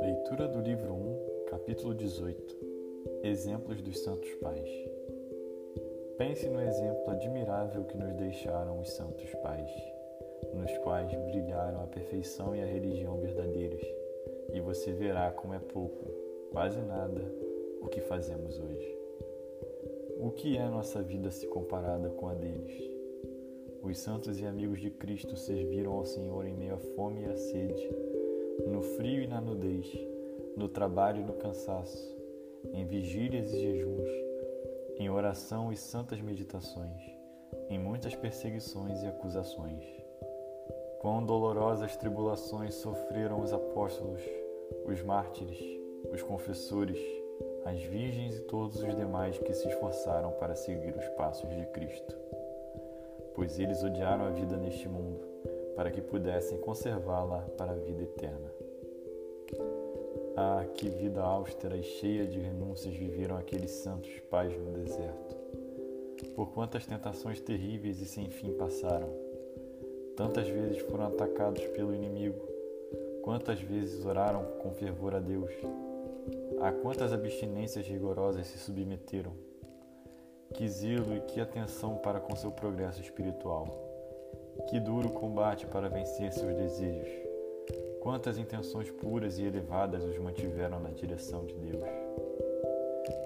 Leitura do livro 1, capítulo 18 Exemplos dos Santos Pais. Pense no exemplo admirável que nos deixaram os Santos Pais, nos quais brilharam a perfeição e a religião verdadeiras, e você verá como é pouco, quase nada, o que fazemos hoje. O que é nossa vida se comparada com a deles? Os santos e amigos de Cristo serviram ao Senhor em meio à fome e à sede, no frio e na nudez, no trabalho e no cansaço, em vigílias e jejuns, em oração e santas meditações, em muitas perseguições e acusações. Quão dolorosas tribulações sofreram os apóstolos, os mártires, os confessores, as virgens e todos os demais que se esforçaram para seguir os passos de Cristo. Pois eles odiaram a vida neste mundo, para que pudessem conservá-la para a vida eterna. Ah, que vida austera e cheia de renúncias viveram aqueles santos pais no deserto. Por quantas tentações terríveis e sem fim passaram. Tantas vezes foram atacados pelo inimigo. Quantas vezes oraram com fervor a Deus a quantas abstinências rigorosas se submeteram? Que zelo e que atenção para com seu progresso espiritual. Que duro combate para vencer seus desejos. Quantas intenções puras e elevadas os mantiveram na direção de Deus.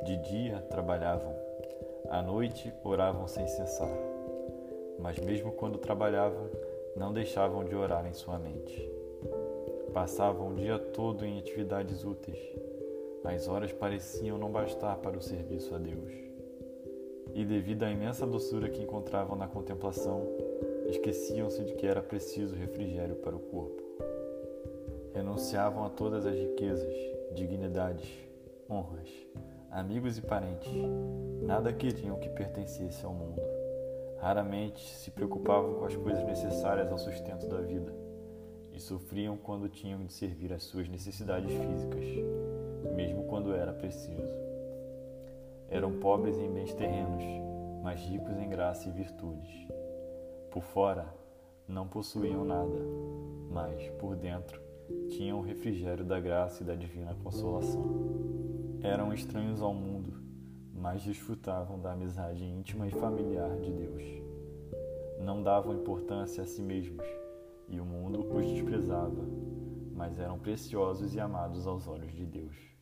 De dia trabalhavam, à noite oravam sem cessar. Mas mesmo quando trabalhavam, não deixavam de orar em sua mente. Passavam o dia todo em atividades úteis as horas pareciam não bastar para o serviço a Deus. E devido à imensa doçura que encontravam na contemplação, esqueciam-se de que era preciso refrigério para o corpo. Renunciavam a todas as riquezas, dignidades, honras, amigos e parentes. Nada queriam que pertencesse ao mundo. Raramente se preocupavam com as coisas necessárias ao sustento da vida e sofriam quando tinham de servir às suas necessidades físicas mesmo quando era preciso. Eram pobres em bens terrenos, mas ricos em graça e virtudes. Por fora, não possuíam nada, mas, por dentro, tinham o refrigério da graça e da divina consolação. Eram estranhos ao mundo, mas desfrutavam da amizade íntima e familiar de Deus. Não davam importância a si mesmos, e o mundo os desprezava, mas eram preciosos e amados aos olhos de Deus.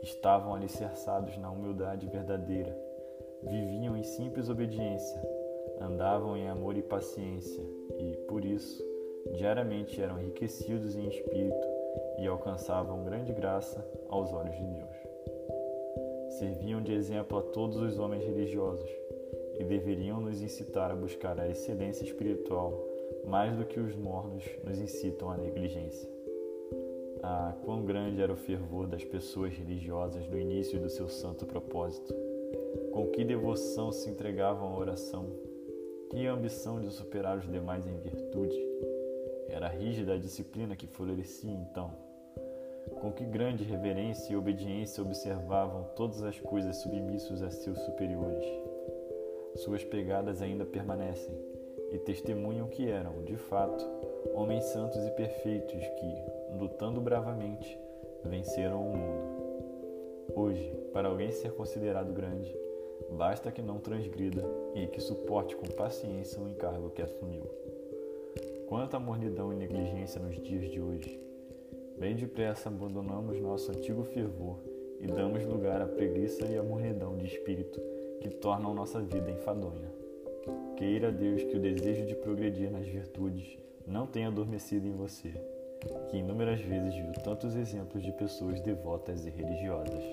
Estavam alicerçados na humildade verdadeira, viviam em simples obediência, andavam em amor e paciência e, por isso, diariamente eram enriquecidos em espírito e alcançavam grande graça aos olhos de Deus. Serviam de exemplo a todos os homens religiosos e deveriam nos incitar a buscar a excelência espiritual mais do que os mornos nos incitam à negligência. Ah, quão grande era o fervor das pessoas religiosas no início do seu santo propósito! Com que devoção se entregavam à oração! Que ambição de superar os demais em virtude! Era rígida a disciplina que florescia então. Com que grande reverência e obediência observavam todas as coisas submissos a seus superiores. Suas pegadas ainda permanecem e testemunham que eram, de fato, homens santos e perfeitos que, lutando bravamente, venceram o mundo. Hoje, para alguém ser considerado grande, basta que não transgrida e que suporte com paciência o encargo que assumiu. Quanta mornidão e negligência nos dias de hoje! Bem depressa abandonamos nosso antigo fervor e damos lugar à preguiça e à mornidão de espírito que tornam nossa vida enfadonha. Queira Deus que o desejo de progredir nas virtudes não tenha adormecido em você que inúmeras vezes viu tantos exemplos de pessoas devotas e religiosas.